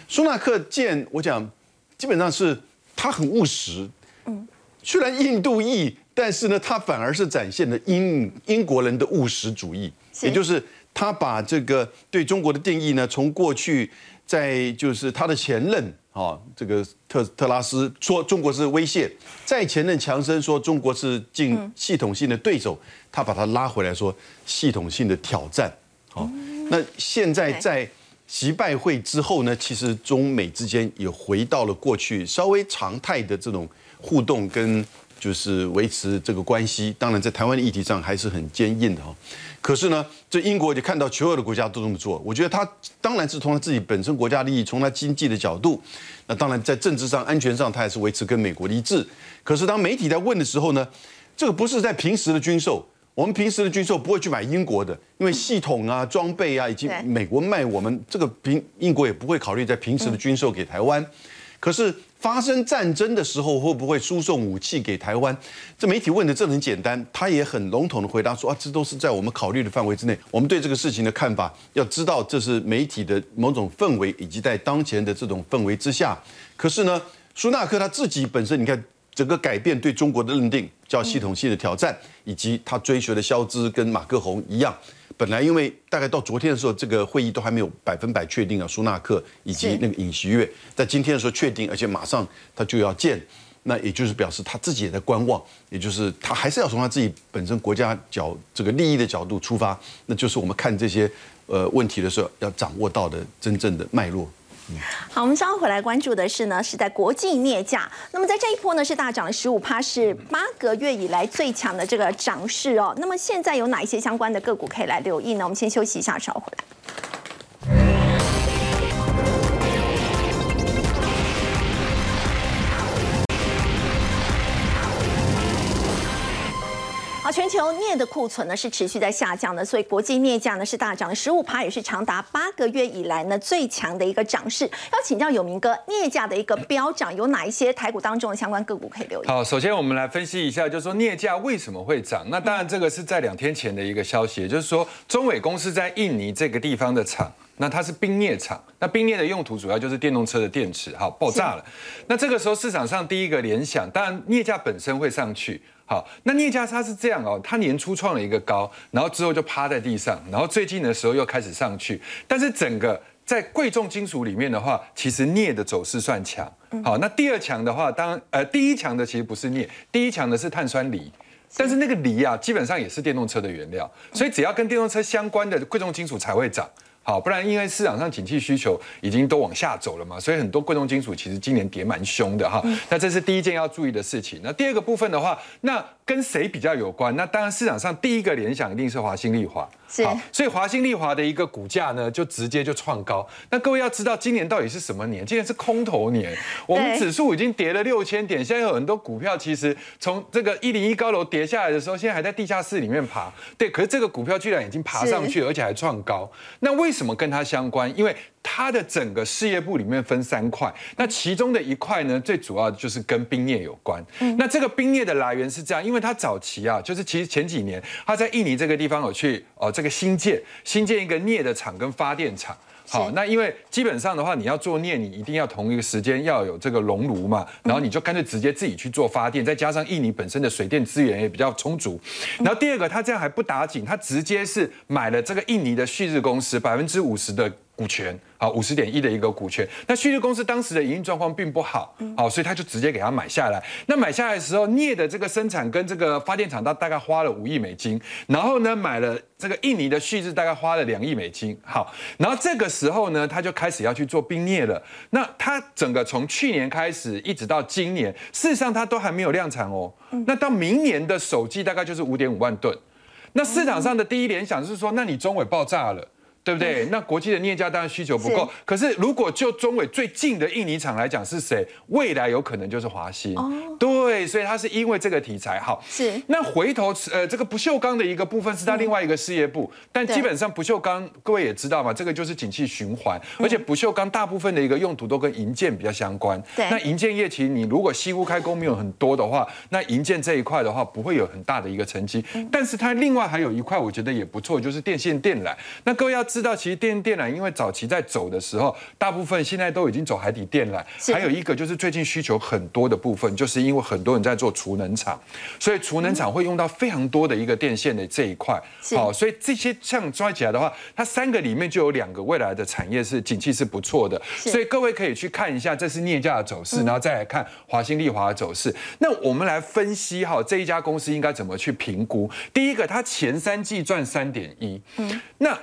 Speaker 5: 苏纳克见，我讲基本上是。他很务实，嗯，虽然印度裔，但是呢，他反而是展现了英英国人的务实主义，也就是他把这个对中国的定义呢，从过去在就是他的前任啊，这个特特拉斯说中国是威胁，在前任强生说中国是进系统性的对手，他把他拉回来说系统性的挑战，好，那现在在。习拜会之后呢，其实中美之间也回到了过去稍微常态的这种互动跟就是维持这个关系。当然，在台湾的议题上还是很坚硬的哈。可是呢，这英国就看到所有的国家都这么做，我觉得他当然是从他自己本身国家利益，从他经济的角度，那当然在政治上、安全上，他也是维持跟美国的一致。可是当媒体在问的时候呢，这个不是在平时的军售。我们平时的军售不会去买英国的，因为系统啊、装备啊，以及美国卖我们这个平英国也不会考虑在平时的军售给台湾。可是发生战争的时候，会不会输送武器给台湾？这媒体问的这很简单，他也很笼统的回答说啊，这都是在我们考虑的范围之内。我们对这个事情的看法，要知道这是媒体的某种氛围，以及在当前的这种氛围之下。可是呢，苏纳克他自己本身，你看整个改变对中国的认定，叫系统性的挑战，以及他追随的肖兹跟马克宏一样。本来因为大概到昨天的时候，这个会议都还没有百分百确定啊，苏纳克以及那个尹锡悦，在今天的时候确定，而且马上他就要见，那也就是表示他自己也在观望，也就是他还是要从他自己本身国家角这个利益的角度出发，那就是我们看这些呃问题的时候要掌握到的真正的脉络。
Speaker 1: 好，我们稍后回来关注的是呢，是在国际镍价。那么在这一波呢，是大涨了十五趴，是八个月以来最强的这个涨势哦。那么现在有哪一些相关的个股可以来留意呢？我们先休息一下，稍后回来。全球镍的库存呢是持续在下降的，所以国际镍价呢是大涨十五趴，也是长达八个月以来呢最强的一个涨势。要请教有明哥，镍价的一个飙涨有哪一些台股当中的相关个股可以留意？
Speaker 3: 好，首先我们来分析一下，就是说镍价为什么会涨？那当然这个是在两天前的一个消息，也就是说中伟公司在印尼这个地方的厂，那它是冰镍厂，那冰镍的用途主要就是电动车的电池，好爆炸了。那这个时候市场上第一个联想，当然镍价本身会上去。好，那镍价差是这样哦，它年初创了一个高，然后之后就趴在地上，然后最近的时候又开始上去。但是整个在贵重金属里面的话，其实镍的走势算强。好，那第二强的话，当呃第一强的其实不是镍，第一强的是碳酸锂。但是那个锂啊，基本上也是电动车的原料，所以只要跟电动车相关的贵重金属才会涨。好，不然因为市场上景气需求已经都往下走了嘛，所以很多贵重金属其实今年跌蛮凶的哈。那这是第一件要注意的事情。那第二个部分的话，那跟谁比较有关？那当然市场上第一个联想一定是华兴丽华。好，所以华兴丽华的一个股价呢，就直接就创高。那各位要知道，今年到底是什么年？今年是空头年，我们指数已经跌了六千点，现在有很多股票其实从这个一零一高楼跌下来的时候，现在还在地下室里面爬。对，可是这个股票居然已经爬上去，而且还创高。那为什么跟它相关？因为它的整个事业部里面分三块，那其中的一块呢，最主要就是跟冰镍有关。那这个冰镍的来源是这样，因为它早期啊，就是其实前几年它在印尼这个地方有去哦。这个新建新建一个镍的厂跟发电厂，好，那因为基本上的话，你要做镍，你一定要同一个时间要有这个熔炉嘛，然后你就干脆直接自己去做发电，再加上印尼本身的水电资源也比较充足。然后第二个，他这样还不打紧，他直接是买了这个印尼的旭日公司百分之五十的股权。好，五十点一的一个股权。那旭日公司当时的营运状况并不好，好，所以他就直接给他买下来。那买下来的时候，镍的这个生产跟这个发电厂，他大概花了五亿美金。然后呢，买了这个印尼的旭日，大概花了两亿美金。好，然后这个时候呢，他就开始要去做冰镍了。那他整个从去年开始一直到今年，事实上他都还没有量产哦。那到明年的首季大概就是五点五万吨。那市场上的第一联想是说，那你中尾爆炸了。对不对？那国际的镍价当然需求不够，可是如果就中伟最近的印尼厂来讲，是谁？未来有可能就是华兴。哦，对，所以它是因为这个题材好。
Speaker 1: 是。
Speaker 3: 那回头呃，这个不锈钢的一个部分是它另外一个事业部，但基本上不锈钢各位也知道嘛，这个就是景气循环，而且不锈钢大部分的一个用途都跟银件比较相关。
Speaker 1: 对。
Speaker 3: 那银件业其实你如果西屋开工没有很多的话，那银件这一块的话不会有很大的一个成绩。但是它另外还有一块我觉得也不错，就是电线电缆。那各位要知道，其实电电缆因为早期在走的时候，大部分现在都已经走海底电缆。还有一个就是最近需求很多的部分，就是因为很多人在做储能厂，所以储能厂会用到非常多的一个电线的这一块。好，所以这些像抓起来的话，它三个里面就有两个未来的产业是景气是不错的。所以各位可以去看一下，这是镍价的走势，然后再来看华兴丽华的走势。那我们来分析哈，这一家公司应该怎么去评估？第一个，它前三季赚三点一，嗯，那。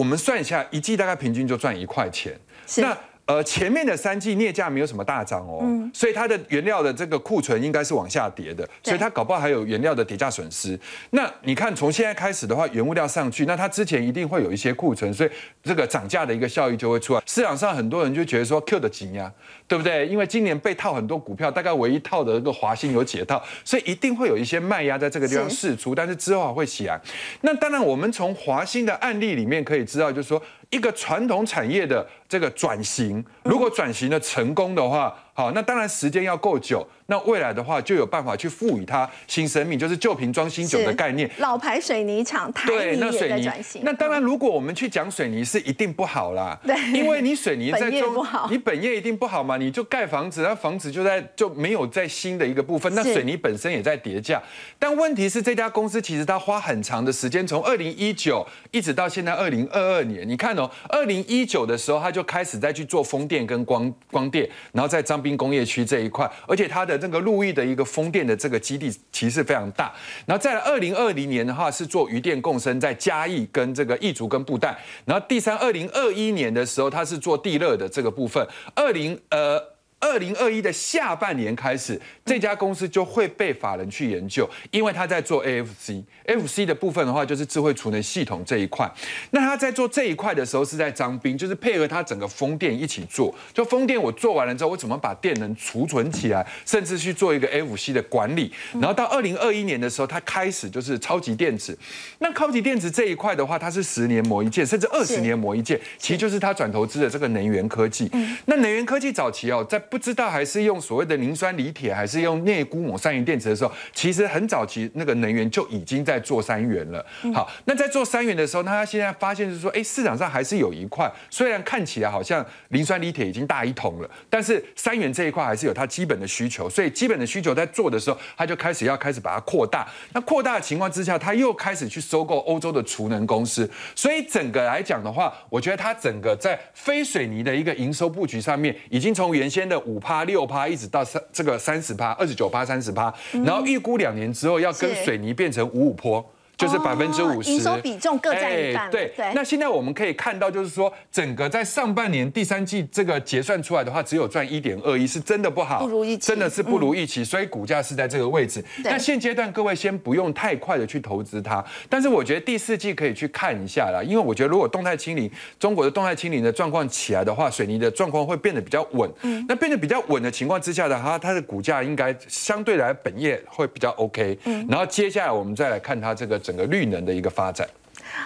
Speaker 3: 我们算一下，一季大概平均就赚一块钱。那呃，前面的三季镍价没有什么大涨哦，所以它的原料的这个库存应该是往下跌的，所以它搞不好还有原料的跌价损失。那你看从现在开始的话，原物料上去，那它之前一定会有一些库存，所以这个涨价的一个效益就会出来。市场上很多人就觉得说 Q 的紧呀，对不对？因为今年被套很多股票，大概唯一套的这个华兴有解套，所以一定会有一些卖压在这个地方释出，但是之后还会起来。那当然，我们从华兴的案例里面可以知道，就是说。一个传统产业的这个转型，如果转型的成功的话，好，那当然时间要够久。那未来的话，就有办法去赋予它新生命，就是旧瓶装新酒的概念。
Speaker 1: 老牌水泥厂，台泥也在转型。
Speaker 3: 那当然，如果我们去讲水泥，是一定不好啦。
Speaker 1: 对，
Speaker 3: 因为你水泥在
Speaker 1: 中，
Speaker 3: 你本业一定不好嘛，你就盖房子，那房子就在就没有在新的一个部分，那水泥本身也在叠价。但问题是，这家公司其实它花很长的时间，从二零一九一直到现在二零二二年，你看哦，二零一九的时候，它就开始在去做风电跟光光电，然后再张滨工业区这一块，而且它的这个路易的一个。风电的这个基地其实非常大，然后在二零二零年的话是做余电共生，在嘉义跟这个义竹跟布袋，然后第三二零二一年的时候，它是做地热的这个部分，二零呃。二零二一的下半年开始，这家公司就会被法人去研究，因为他在做 AFC，AFC 的部分的话就是智慧储能系统这一块。那他在做这一块的时候是在张斌，就是配合他整个风电一起做。就风电我做完了之后，我怎么把电能储存起来，甚至去做一个 FC 的管理。然后到二零二一年的时候，他开始就是超级电子。那超级电池这一块的话，它是十年磨一剑，甚至二十年磨一剑，其实就是他转投资的这个能源科技。那能源科技早期哦，在不知道还是用所谓的磷酸锂铁，还是用镍钴锰三元电池的时候，其实很早期那个能源就已经在做三元了。好，那在做三元的时候，那他现在发现是说，哎，市场上还是有一块，虽然看起来好像磷酸锂铁已经大一桶了，但是三元这一块还是有它基本的需求，所以基本的需求在做的时候，他就开始要开始把它扩大。那扩大的情况之下，他又开始去收购欧洲的储能公司，所以整个来讲的话，我觉得它整个在非水泥的一个营收布局上面，已经从原先的五趴。六趴一直到三这个三十趴，二十九趴三十趴，然后预估两年之后要跟水泥变成五五坡。就是百分之五十，
Speaker 1: 营收比重各占一半。
Speaker 3: 对，那现在我们可以看到，就是说整个在上半年第三季这个结算出来的话，只有赚一点二亿，是真的不好，
Speaker 1: 不如预期，
Speaker 3: 真的是不如预期，所以股价是在这个位置。那现阶段各位先不用太快的去投资它，但是我觉得第四季可以去看一下啦，因为我觉得如果动态清零，中国的动态清零的状况起来的话，水泥的状况会变得比较稳。嗯，那变得比较稳的情况之下的话，它的股价应该相对来本业会比较 OK。嗯，然后接下来我们再来看它这个整个绿能的一个。发展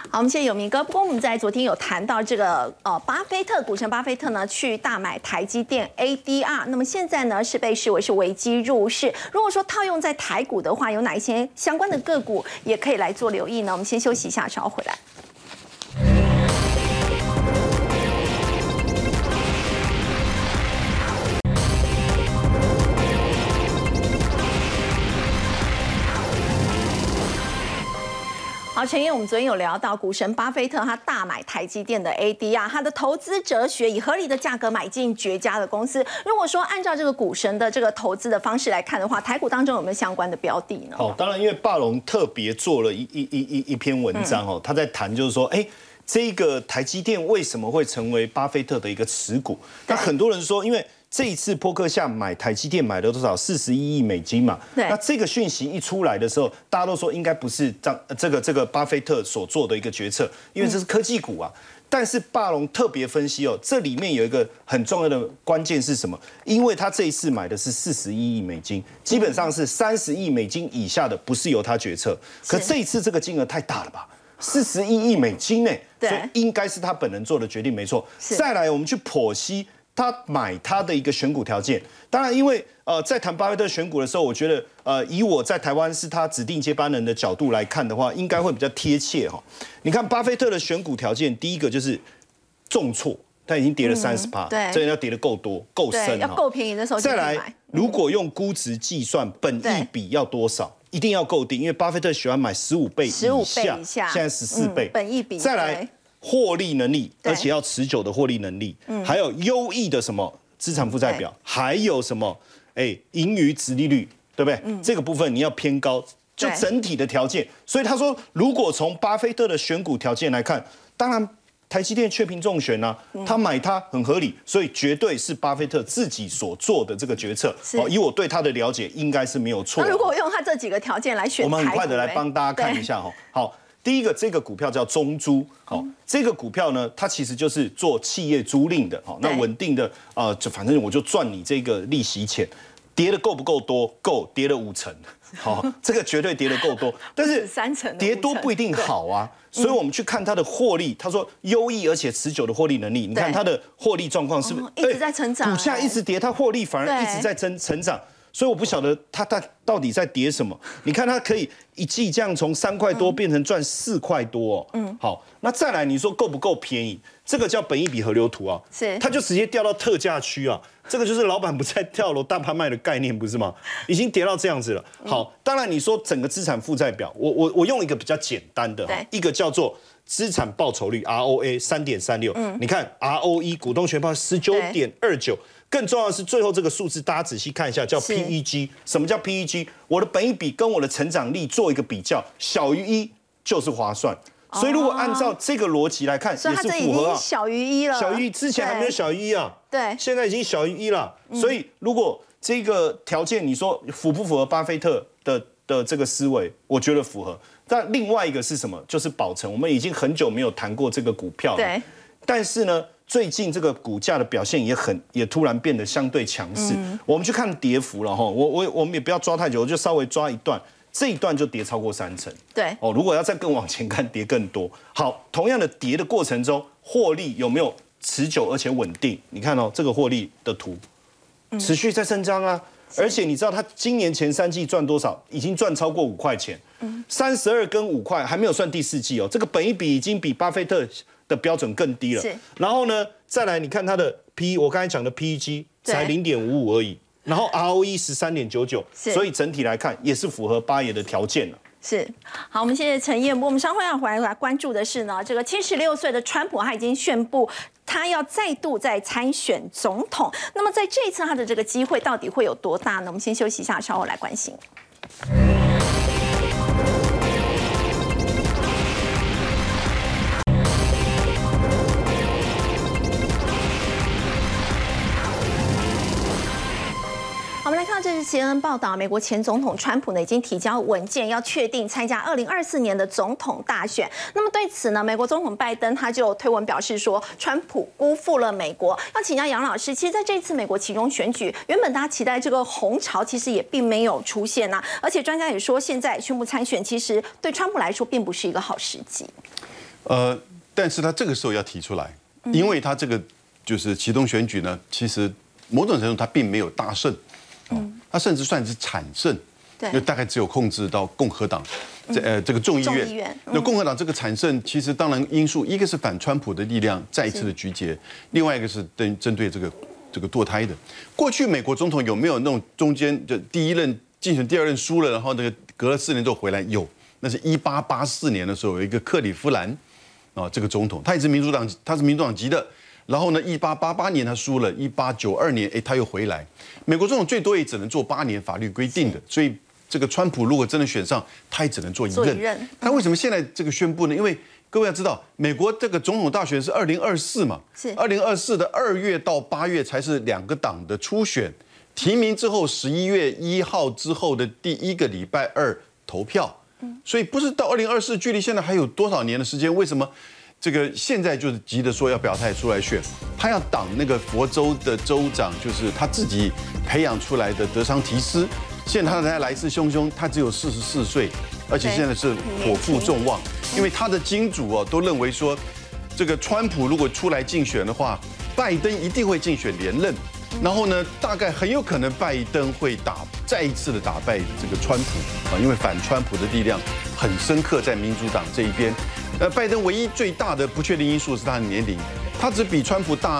Speaker 1: 好，我们谢谢有明哥。不过我们在昨天有谈到这个呃，巴菲特股神巴菲特呢去大买台积电 ADR，那么现在呢是被视为是危机入市。如果说套用在台股的话，有哪一些相关的个股也可以来做留意呢？我们先休息一下，稍后回来。好，陈燕，我们昨天有聊到股神巴菲特，他大买台积电的 ADR，他的投资哲学以合理的价格买进绝佳的公司。如果说按照这个股神的这个投资的方式来看的话，台股当中有没有相关的标的呢？
Speaker 2: 好，当然，因为霸龙特别做了一一一一一篇文章哦，他在谈就是说，哎，这个台积电为什么会成为巴菲特的一个持股？那很多人说，因为这一次波克夏买台积电买了多少？四十一亿美金嘛。
Speaker 1: 对。
Speaker 2: 那这个讯息一出来的时候，大家都说应该不是张这个这个巴菲特所做的一个决策，因为这是科技股啊。但是霸龙特别分析哦，这里面有一个很重要的关键是什么？因为他这一次买的是四十一亿美金，基本上是三十亿美金以下的不是由他决策。可这一次这个金额太大了吧？四十一亿美金呢？
Speaker 1: 对。
Speaker 2: 所以应该是他本人做的决定没错。再来，我们去剖析。他买他的一个选股条件，当然，因为呃，在谈巴菲特选股的时候，我觉得呃，以我在台湾是他指定接班人的角度来看的话，应该会比较贴切哈。你看巴菲特的选股条件，第一个就是重挫，他已经跌了三十趴，
Speaker 1: 对，
Speaker 2: 这要跌的够多、够深，
Speaker 1: 要够便宜的时候
Speaker 2: 再来。如果用估值计算，本益比要多少？一定要够低，因为巴菲特喜欢买十五倍以下，现在十四倍，
Speaker 1: 本益比
Speaker 2: 再来。获利能力，而且要持久的获利能力，嗯还有优异的什么资产负债表，还有什么哎盈余值利率，对不对？这个部分你要偏高，就整体的条件。所以他说，如果从巴菲特的选股条件来看，当然台积电确评中选啊，他买它很合理，所以绝对是巴菲特自己所做的这个决策。哦，以我对他的了解，应该是没有错。
Speaker 1: 那如果用他这几个条件来选，
Speaker 2: 我们很快的来帮大家看一下哈。好。第一个，这个股票叫中租，好，这个股票呢，它其实就是做企业租赁的，好，那稳定的啊，就反正我就赚你这个利息钱。跌的够不够多？够，跌了五成。好，这个绝对跌的够多，
Speaker 1: 但是三成
Speaker 2: 跌多不一定好啊。所以我们去看它的获利，他说优异而且持久的获利能力。你看它的获利状况是不是
Speaker 1: 一直在成长？
Speaker 2: 股价一直跌，它获利反而一直在增成长。所以我不晓得它它到底在跌什么。你看它可以一季这样从三块多变成赚四块多。嗯，好，那再来你说够不够便宜？这个叫本益比河流图啊，
Speaker 1: 是
Speaker 2: 它就直接掉到特价区啊。这个就是老板不在跳楼大拍卖的概念，不是吗？已经跌到这样子了。好，当然你说整个资产负债表，我我我用一个比较简单的，一个叫做资产报酬率 ROA 三点三六。嗯，你看 ROE 股东权报十九点二九，更重要的是最后这个数字，大家仔细看一下，叫 PEG。什么叫 PEG？我的本益比跟我的成长力做一个比较，小于一就是划算。所以如果按照这个逻辑来看，也是符合啊。
Speaker 1: 小于一了，
Speaker 2: 小于之前还没有小于一啊。
Speaker 1: 对，
Speaker 2: 现在已经小于一了。所以如果这个条件，你说符不符合巴菲特的的这个思维？我觉得符合。但另外一个是什么？就是宝成，我们已经很久没有谈过这个股票了。
Speaker 1: 对。
Speaker 2: 但是呢，最近这个股价的表现也很，也突然变得相对强势。我们去看跌幅了哈。我我我们也不要抓太久，我就稍微抓一段。这一段就跌超过三成，
Speaker 1: 对
Speaker 2: 哦。如果要再更往前看，跌更多。好，同样的跌的过程中，获利有没有持久而且稳定？你看哦，这个获利的图，持续在增长啊。而且你知道它今年前三季赚多少？已经赚超过五块钱，三十二跟五块，还没有算第四季哦。这个本一比已经比巴菲特的标准更低了。然后呢，再来你看它的 P，我刚才讲的 PEG 才零点五五而已。然后 ROE 十三点九九，所以整体来看也是符合八爷的条件了。
Speaker 1: 是，好，我们谢谢陈彦波。我们稍后要回来来关注的是呢，这个七十六岁的川普他已经宣布他要再度再参选总统。那么在这一次他的这个机会到底会有多大呢？我们先休息一下，稍后来关心。CNN 报道，美国前总统川普呢已经提交文件，要确定参加二零二四年的总统大选。那么对此呢，美国总统拜登他就推文表示说，川普辜负了美国。要请教杨老师，其实在这次美国其中选举，原本大家期待这个红潮，其实也并没有出现呐。而且专家也说，现在宣布参选，其实对川普来说并不是一个好时机。
Speaker 5: 呃，但是他这个时候要提出来，因为他这个就是启动选举呢，其实某种程度他并没有大胜。嗯，他甚至算是惨胜，
Speaker 1: 对，
Speaker 5: 就大概只有控制到共和党，这呃这个众议院。那共和党这个惨胜，其实当然因素，一个是反川普的力量再一次的集结，另外一个是针针对这个这个堕胎的。过去美国总统有没有那种中间就第一任竞选第二任输了，然后那个隔了四年之后回来？有，那是一八八四年的时候有一个克里夫兰啊，这个总统他也是民主党，他是民主党籍的。然后呢？一八八八年他输了，一八九二年，哎，他又回来。美国总统最多也只能做八年，法律规定的。所以这个川普如果真的选上，他也只能做一任。他为什么现在这个宣布呢？因为各位要知道，美国这个总统大选是二零二四嘛，
Speaker 1: 是
Speaker 5: 二零二四的二月到八月才是两个党的初选，提名之后十一月一号之后的第一个礼拜二投票。所以不是到二零二四，距离现在还有多少年的时间？为什么？这个现在就是急着说要表态出来选，他要挡那个佛州的州长，就是他自己培养出来的德桑提斯。现在他来势汹汹，他只有四十四岁，而且现在是火负众望，因为他的金主哦都认为说，这个川普如果出来竞选的话，拜登一定会竞选连任。然后呢，大概很有可能拜登会打再一次的打败这个川普啊，因为反川普的力量很深刻在民主党这一边。呃，拜登唯一最大的不确定因素是他的年龄，他只比川普大